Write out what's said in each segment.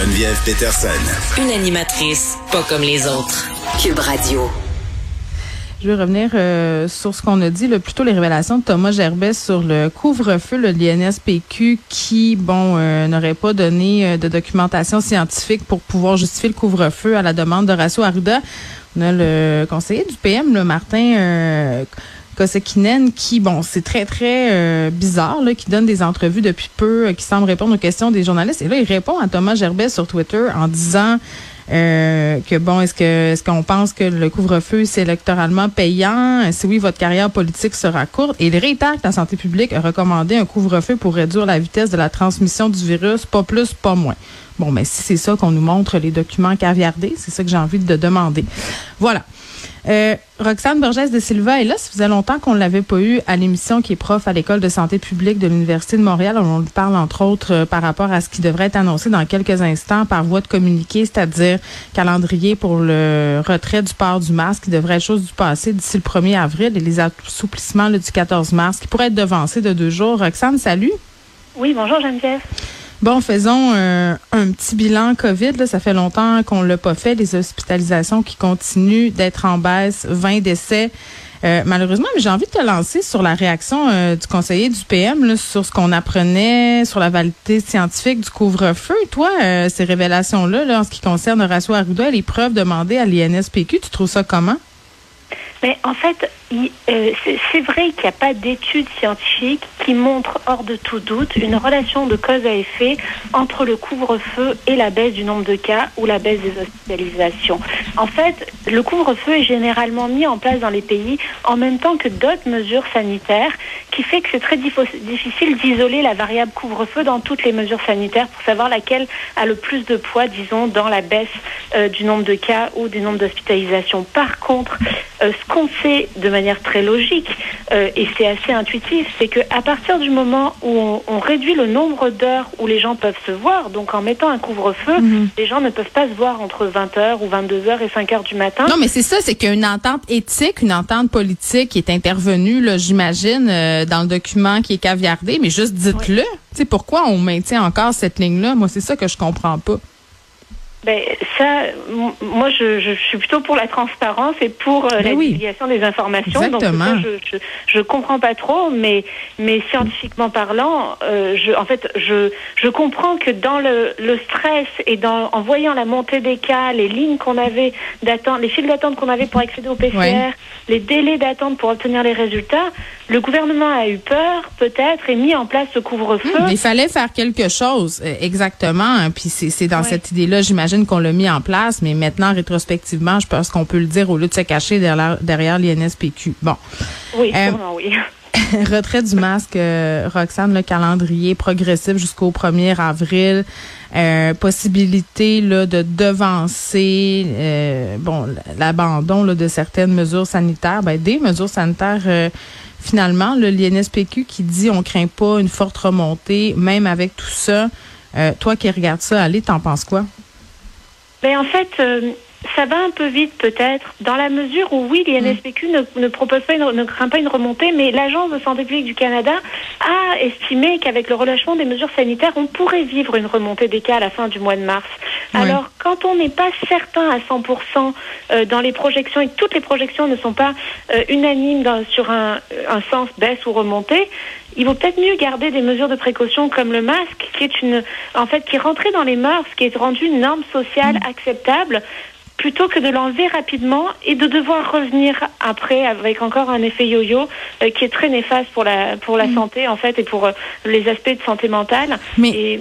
Geneviève Peterson. Une animatrice pas comme les autres. Cube Radio. Je veux revenir euh, sur ce qu'on a dit, là, plutôt les révélations de Thomas Gerbet sur le couvre-feu, le l'INSPQ, qui, bon, euh, n'aurait pas donné euh, de documentation scientifique pour pouvoir justifier le couvre-feu à la demande de Ratio Arruda. On a le conseiller du PM, le Martin Qui, bon, c'est très, très euh, bizarre, qui donne des entrevues depuis peu, euh, qui semble répondre aux questions des journalistes. Et là, il répond à Thomas Gerbet sur Twitter en disant euh, que, bon, est-ce est-ce qu'on pense que le couvre-feu, c'est électoralement payant? Si oui, votre carrière politique sera courte. Et il réitère que la santé publique a recommandé un couvre-feu pour réduire la vitesse de la transmission du virus, pas plus, pas moins. Bon, mais si c'est ça qu'on nous montre les documents caviardés, c'est ça que j'ai envie de demander. Voilà. Euh, Roxane Borges de Silva est là. Ça faisait longtemps qu'on ne l'avait pas eu à l'émission qui est prof à l'École de santé publique de l'Université de Montréal. On lui parle entre autres euh, par rapport à ce qui devrait être annoncé dans quelques instants par voie de communiqué, c'est-à-dire calendrier pour le retrait du port du masque qui devrait être chose du passé d'ici le 1er avril et les assouplissements du 14 mars qui pourraient être devancés de deux jours. Roxane, salut. Oui, bonjour Geneviève. Bon, faisons euh, un petit bilan COVID. Ça fait longtemps qu'on l'a pas fait. Les hospitalisations qui continuent d'être en baisse, 20 décès. Euh, malheureusement, mais j'ai envie de te lancer sur la réaction euh, du conseiller du PM là, sur ce qu'on apprenait sur la validité scientifique du couvre-feu. Toi, ces révélations-là, là, en ce qui concerne Horacio Arruda, les preuves demandées à l'INSPQ, tu trouves ça comment? Mais en fait, euh, c'est vrai qu'il n'y a pas d'études scientifiques qui montrent hors de tout doute une relation de cause à effet entre le couvre-feu et la baisse du nombre de cas ou la baisse des hospitalisations. En fait, le couvre-feu est généralement mis en place dans les pays en même temps que d'autres mesures sanitaires, qui fait que c'est très difficile d'isoler la variable couvre-feu dans toutes les mesures sanitaires pour savoir laquelle a le plus de poids, disons, dans la baisse euh, du nombre de cas ou du nombre d'hospitalisations. Par contre, euh, ce qu'on sait de très logique, euh, et c'est assez intuitif, c'est qu'à partir du moment où on, réduit le nombre d'heures où les gens peuvent se voir, donc en mettant un couvre-feu, mhm. les gens ne peuvent pas se voir entre 20h ou 22h et 5h du matin. Non, mais c'est ça, c'est qu'il y a une entente éthique, une entente politique qui est intervenue, j'imagine, euh, dans le document qui est caviardé, mais juste dites-le. sais Pourquoi on maintient encore cette ligne-là? Moi, c'est ça que je comprends pas. Ben ça, moi je, je, suis plutôt pour la transparence et pour euh, ben la divulgation des informations. Exactement. Donc je, je, je comprends pas trop, mais mais scientifiquement parlant, euh, je en fait je je comprends que dans le, le stress et dans en voyant la montée des cas, les lignes qu'on avait d'attente, les files d'attente qu'on avait pour accéder au PCR, les délais d'attente pour obtenir les résultats, le gouvernement a eu peur peut-être et mis en place ce couvre-feu. il fallait faire quelque chose, euh, exactement. Puis c'est dans cette idée-là, j'imagine qu'on l'a mis en place, mais maintenant, rétrospectivement, je pense qu'on peut le dire au lieu de se cacher derrière, derrière l'INSPQ. Bon. Oui, euh, oui. retrait du masque, euh, Roxane, le calendrier progressif jusqu'au 1er avril. Euh, possibilité là, de devancer bon l'abandon de certaines mesures sanitaires, ben, des mesures sanitaires finalement, le l'INSPQ qui dit on craint pas une forte remontée, même avec tout ça. toi qui regardes ça, allez, t'en penses quoi? Mais en fait, euh, ça va un peu vite peut-être, dans la mesure où oui, l'INSPQ mm. ne, ne, propose pas, une, ne craint pas une remontée, mais l'Agence de santé publique du Canada a estimé qu'avec le relâchement des mesures sanitaires, on pourrait vivre une remontée des cas à la fin du mois de mars. Alors, quand on n'est pas certain à 100% euh, dans les projections et que toutes les projections ne sont pas euh, unanimes dans, sur un, un sens baisse ou remontée, il vaut peut-être mieux garder des mesures de précaution comme le masque, qui est une, en fait, qui est rentré dans les mœurs, qui est rendu une norme sociale mm. acceptable, plutôt que de l'enlever rapidement et de devoir revenir après avec encore un effet yo-yo euh, qui est très néfaste pour la pour la mm. santé en fait et pour euh, les aspects de santé mentale. Mais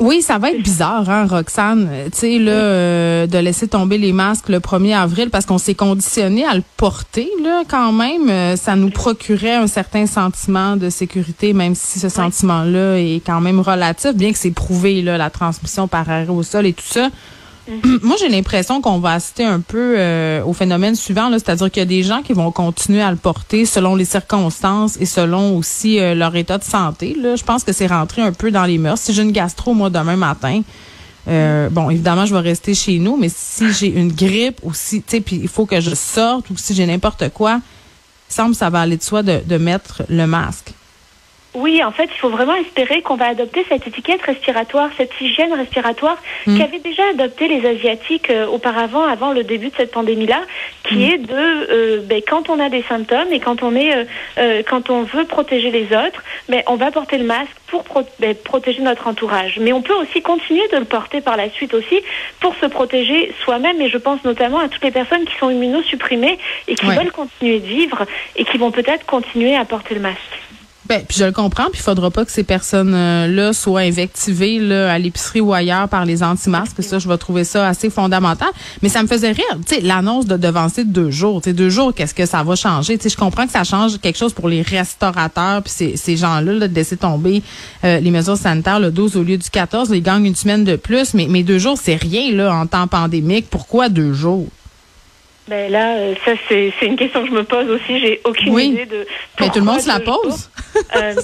oui, ça va être bizarre, hein, Roxane, tu sais, là, euh, de laisser tomber les masques le 1er avril parce qu'on s'est conditionné à le porter, là, quand même. Euh, ça nous procurait un certain sentiment de sécurité, même si ce sentiment-là est quand même relatif, bien que c'est prouvé, là, la transmission par aérosol et tout ça. Mhm. Moi, j'ai l'impression qu'on va assister un peu euh, au phénomène suivant, c'est-à-dire qu'il y a des gens qui vont continuer à le porter selon les circonstances et selon aussi euh, leur état de santé. Là. Je pense que c'est rentré un peu dans les mœurs. Si j'ai une gastro, moi, demain matin, euh, bon, évidemment, je vais rester chez nous, mais si j'ai une grippe ou si, tu sais, puis il faut que je sorte ou si j'ai n'importe quoi, il semble que ça va aller de soi de, de mettre le masque. Oui, en fait, il faut vraiment espérer qu'on va adopter cette étiquette respiratoire, cette hygiène respiratoire Mm. qu'avaient déjà adopté les Asiatiques euh, auparavant, avant le début de cette pandémie-là, qui Mm. est de euh, ben, quand on a des symptômes et quand on est, euh, euh, quand on veut protéger les autres, ben, on va porter le masque pour pro- ben, protéger notre entourage. Mais on peut aussi continuer de le porter par la suite aussi pour se protéger soi-même. Et je pense notamment à toutes les personnes qui sont immunosupprimées et qui Ouais. veulent continuer de vivre et qui vont peut-être continuer à porter le masque. Ben, puis je le comprends, puis faudra pas que ces personnes-là soient invectivées là, à l'épicerie ou ailleurs par les anti-masques. Ça, je vais trouver ça assez fondamental. Mais ça me faisait rire, tu sais, l'annonce de devancer de deux jours. Tu sais, deux jours, qu'est-ce que ça va changer? Tu je comprends que ça change quelque chose pour les restaurateurs, puis ces, ces gens-là, là, de laisser tomber euh, les mesures sanitaires le 12 au lieu du 14. Là, ils gagnent une semaine de plus, mais, mais deux jours, c'est rien là en temps pandémique. Pourquoi deux jours? Ben là, euh, ça c'est une question que je me pose aussi. J'ai aucune Oui. idée de. Mais tout le monde se la pose. Euh,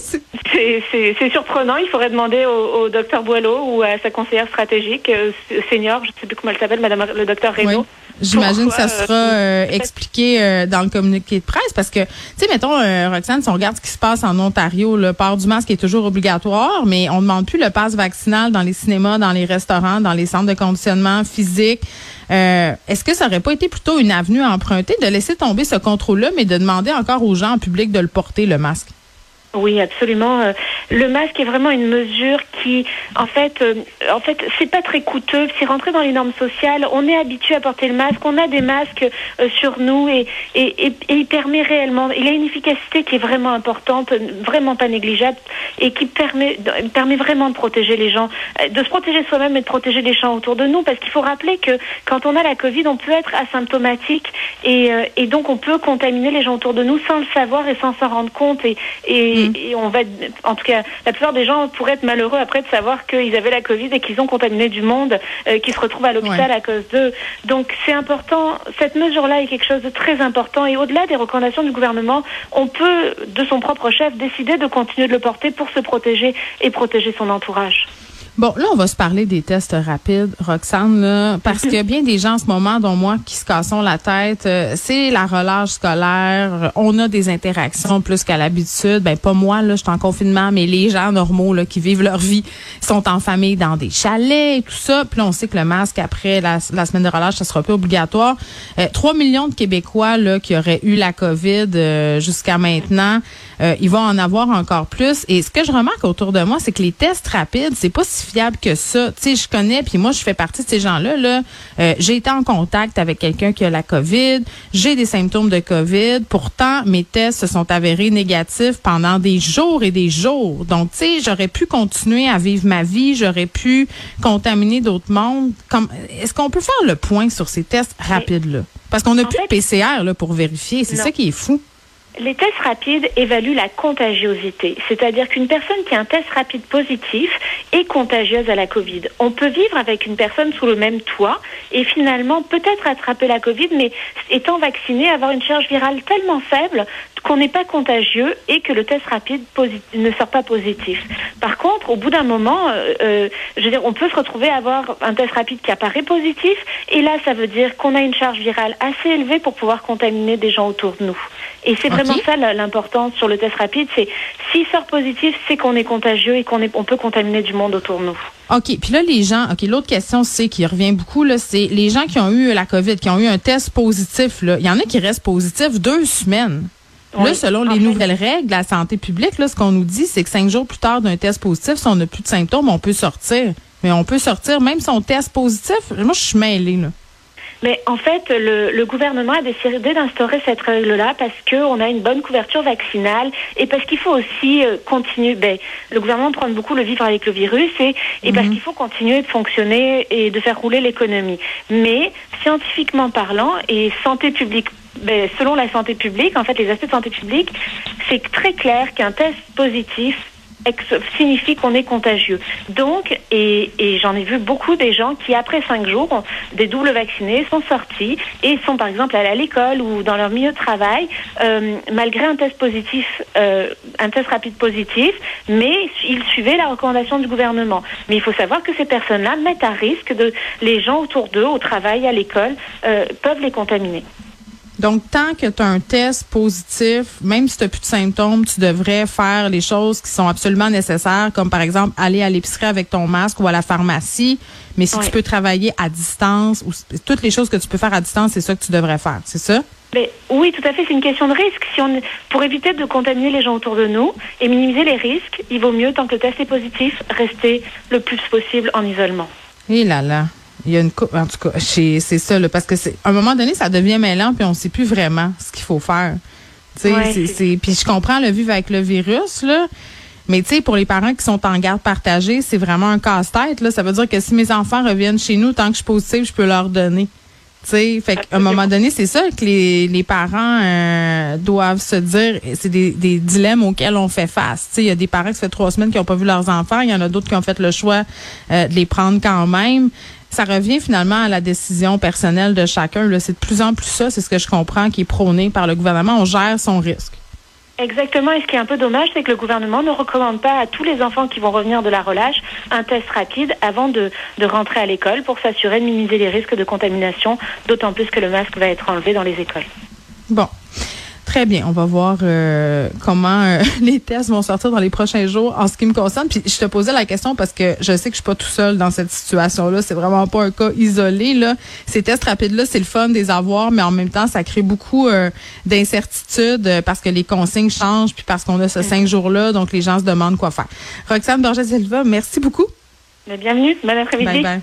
c'est- surprenant. Il faudrait demander au, au docteur Boileau ou à sa conseillère stratégique euh, senior, je ne sais plus comment elle s'appelle, Madame le docteur Oui. Reynaud. J'imagine que ça sera euh, expliqué dans le communiqué de presse parce que, tu sais, mettons, Roxane, si on regarde ce qui se passe en Ontario, le port du masque est toujours obligatoire, mais on ne demande plus le passe vaccinal dans les cinémas, dans les restaurants, dans les centres de conditionnement physique. Est-ce que ça aurait pas été plutôt une avenue à emprunter de laisser tomber ce contrôle-là, mais de demander encore aux gens en public de le porter, le masque? Oui, absolument. Euh, Le masque est vraiment une mesure qui, en fait, euh, en fait, c'est pas très coûteux. C'est rentré dans les normes sociales. On est habitué à porter le masque. On a des masques euh, sur nous et, et, et, il permet réellement. Il a une efficacité qui est vraiment importante, vraiment pas négligeable et qui permet permet vraiment de protéger les gens, de se protéger soi-même et de protéger les gens autour de nous. Parce qu'il faut rappeler que quand on a la Covid, on peut être asymptomatique et, et donc on peut contaminer les gens autour de nous sans le savoir et sans s'en rendre compte et, Mm. et on va, en tout cas, la plupart des gens pourraient être malheureux après de savoir qu'ils avaient la Covid et qu'ils ont contaminé du monde, euh, qui se retrouvent à l'hôpital Ouais. à cause d'eux. Donc c'est important, cette mesure-là est quelque chose de très important et au-delà des recommandations du gouvernement, on peut, de son propre chef, décider de continuer de le porter pour se protéger et protéger son entourage. Bon, là, on va se parler des tests rapides, Roxane, là, parce qu'il y a bien des gens en ce moment, dont moi, qui se cassons la tête. Euh, c'est la relâche scolaire. On a des interactions plus qu'à l'habitude. Ben, pas moi, là, je suis en confinement, mais les gens normaux, là, qui vivent leur vie, sont en famille dans des chalets et tout ça. Puis là, on sait que le masque, après la, la semaine de relâche, ça sera plus obligatoire. Euh, 3 millions de Québécois, là, qui auraient eu la COVID euh, jusqu'à maintenant, euh, ils vont en avoir encore plus. Et ce que je remarque autour de moi, c'est que les tests rapides, c'est pas si fiable que ça. Tu sais, je connais, puis moi, je fais partie de ces gens-là. Là, Euh, j'ai été en contact avec quelqu'un qui a la COVID, j'ai des symptômes de COVID. Pourtant, mes tests se sont avérés négatifs pendant des jours et des jours. Donc, tu sais, j'aurais pu continuer à vivre ma vie, j'aurais pu contaminer d'autres mondes. Comme, est-ce qu'on peut faire le point sur ces tests rapides-là? Parce qu'on n'a plus de PCR là, pour vérifier. C'est ça qui est fou. Les tests rapides évaluent la contagiosité, c'est-à-dire qu'une personne qui a un test rapide positif est contagieuse à la Covid. On peut vivre avec une personne sous le même toit et finalement peut-être attraper la Covid, mais étant vacciné, avoir une charge virale tellement faible qu'on n'est pas contagieux et que le test rapide ne sort pas positif. Par contre, au bout d'un moment, euh, euh, je veux dire, on peut se retrouver à avoir un test rapide qui apparaît positif et là, ça veut dire qu'on a une charge virale assez élevée pour pouvoir contaminer des gens autour de nous. Et c'est vraiment ça l'importance sur le test rapide, c'est s'il sort positif, c'est qu'on est contagieux et qu'on on peut contaminer du monde autour de nous. OK. Puis là, les gens, OK, l'autre question, c'est qui revient beaucoup, là, c'est les gens qui ont eu la COVID, qui ont eu un test positif, là. Il y en a qui restent positifs deux semaines. Là, Oui. selon En les fait- nouvelles règles de la santé publique, là, ce qu'on nous dit, c'est que cinq jours plus tard d'un test positif, si on n'a plus de symptômes, on peut sortir. Mais on peut sortir même si on teste positif. Moi, je suis mêlée, là. Mais en fait, le, le gouvernement a décidé d'instaurer cette règle-là parce qu'on a une bonne couverture vaccinale et parce qu'il faut aussi euh, continuer. Ben, le gouvernement prend beaucoup le vivre avec le virus et, et parce qu'il faut continuer de fonctionner et de faire rouler l'économie. Mais scientifiquement parlant et santé publique, ben, selon la santé publique, en fait, les aspects de santé publique, c'est très clair qu'un test positif signifie qu'on est contagieux. Donc, et, et j'en ai vu beaucoup des gens qui, après cinq jours, ont- des doubles vaccinés, sont sortis et sont, par exemple, allés à l'école ou dans leur milieu de travail, euh, malgré un test positif, euh, un test rapide positif, mais ils suivaient la recommandation du gouvernement. Mais il faut savoir que ces personnes-là mettent à risque de les gens autour d'eux, au travail, à l'école, euh, peuvent les contaminer. Donc, tant que tu as un test positif, même si tu n'as plus de symptômes, tu devrais faire les choses qui sont absolument nécessaires, comme par exemple aller à l'épicerie avec ton masque ou à la pharmacie. Mais si tu peux travailler à distance, ou toutes les choses que tu peux faire à distance, c'est ça que tu devrais faire, c'est ça? Mais oui, tout à fait, c'est une question de risque. Si on, pour éviter de contaminer les gens autour de nous et minimiser les risques, il vaut mieux, tant que le test est positif, rester le plus possible en isolement. Et là là. Il y a une en tout cas, c'est ça, là, parce que c'est à un moment donné, ça devient mêlant, puis on ne sait plus vraiment ce qu'il faut faire. Ouais, puis je comprends le vivre avec le virus, là. Mais tu sais, pour les parents qui sont en garde partagée, c'est vraiment un casse-tête. Là. Ça veut dire que si mes enfants reviennent chez nous, tant que je suis positive, je peux leur donner. sais, fait qu'à un moment donné, c'est ça que les, les parents euh, doivent se dire. C'est des, des dilemmes auxquels on fait face. Il y a des parents qui ça fait trois semaines qui n'ont pas vu leurs enfants. Il y en a d'autres qui ont fait le choix euh, de les prendre quand même ça revient finalement à la décision personnelle de chacun. C'est de plus en plus ça, c'est ce que je comprends, qui est prôné par le gouvernement. On gère son risque. Exactement. Et ce qui est un peu dommage, c'est que le gouvernement ne recommande pas à tous les enfants qui vont revenir de la relâche un test rapide avant de, de rentrer à l'école pour s'assurer de minimiser les risques de contamination, d'autant plus que le masque va être enlevé dans les écoles. Bon. Très bien. On va voir euh, comment euh, les tests vont sortir dans les prochains jours en ce qui me concerne. Puis je te posais la question parce que je sais que je suis pas tout seul dans cette situation-là. C'est vraiment pas un cas isolé. Là. Ces tests rapides-là, c'est le fun des avoir, mais en même temps, ça crée beaucoup euh, d'incertitudes parce que les consignes changent, puis parce qu'on a ce cinq jours-là, donc les gens se demandent quoi faire. Roxane Borges-Silva, merci beaucoup. Bienvenue. Bon après-midi. Bye bye.